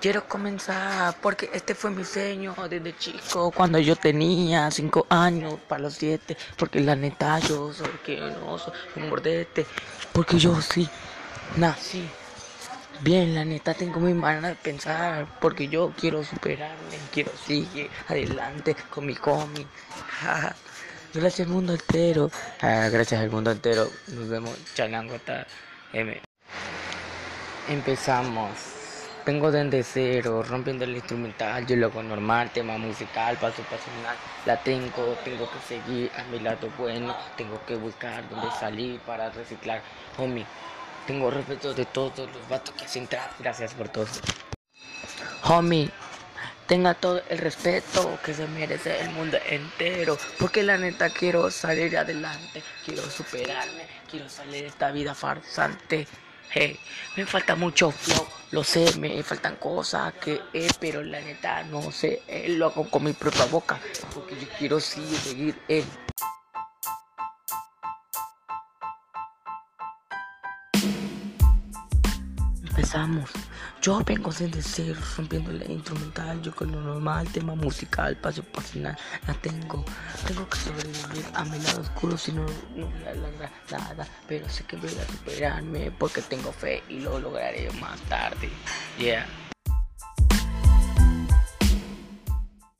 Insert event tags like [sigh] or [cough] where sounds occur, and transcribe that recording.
Quiero comenzar porque este fue mi sueño desde chico, cuando yo tenía 5 años para los 7, porque la neta yo soy que no soy un mordete, porque yo sí nací. Bien, la neta tengo mi manera de pensar, porque yo quiero superarme, quiero seguir adelante con mi cómic. [laughs] Gracias al mundo entero. Ah, gracias al mundo entero. Nos vemos, Chalangota M. Empezamos. Vengo desde cero, rompiendo el instrumental, yo lo hago normal, tema musical, paso personal, la tengo, tengo que seguir a mi lado bueno, tengo que buscar dónde salir para reciclar, homie, tengo respeto de todos los vatos que hacen trap, gracias por todo. Homie, tenga todo el respeto que se merece el mundo entero, porque la neta quiero salir adelante, quiero superarme, quiero salir de esta vida farsante. Hey, me falta mucho flow, lo sé, me faltan cosas que, eh, pero la neta no sé, eh, lo hago con mi propia boca, porque yo quiero sí seguir eh. Empezamos. Yo vengo desde cero, rompiendo la instrumental, yo con lo normal, tema musical, paso personal, la tengo. Tengo que sobrevivir a mi lado oscuro, si no, no voy a nada. Pero sé que voy a superarme porque tengo fe y lo lograré más tarde. Yeah.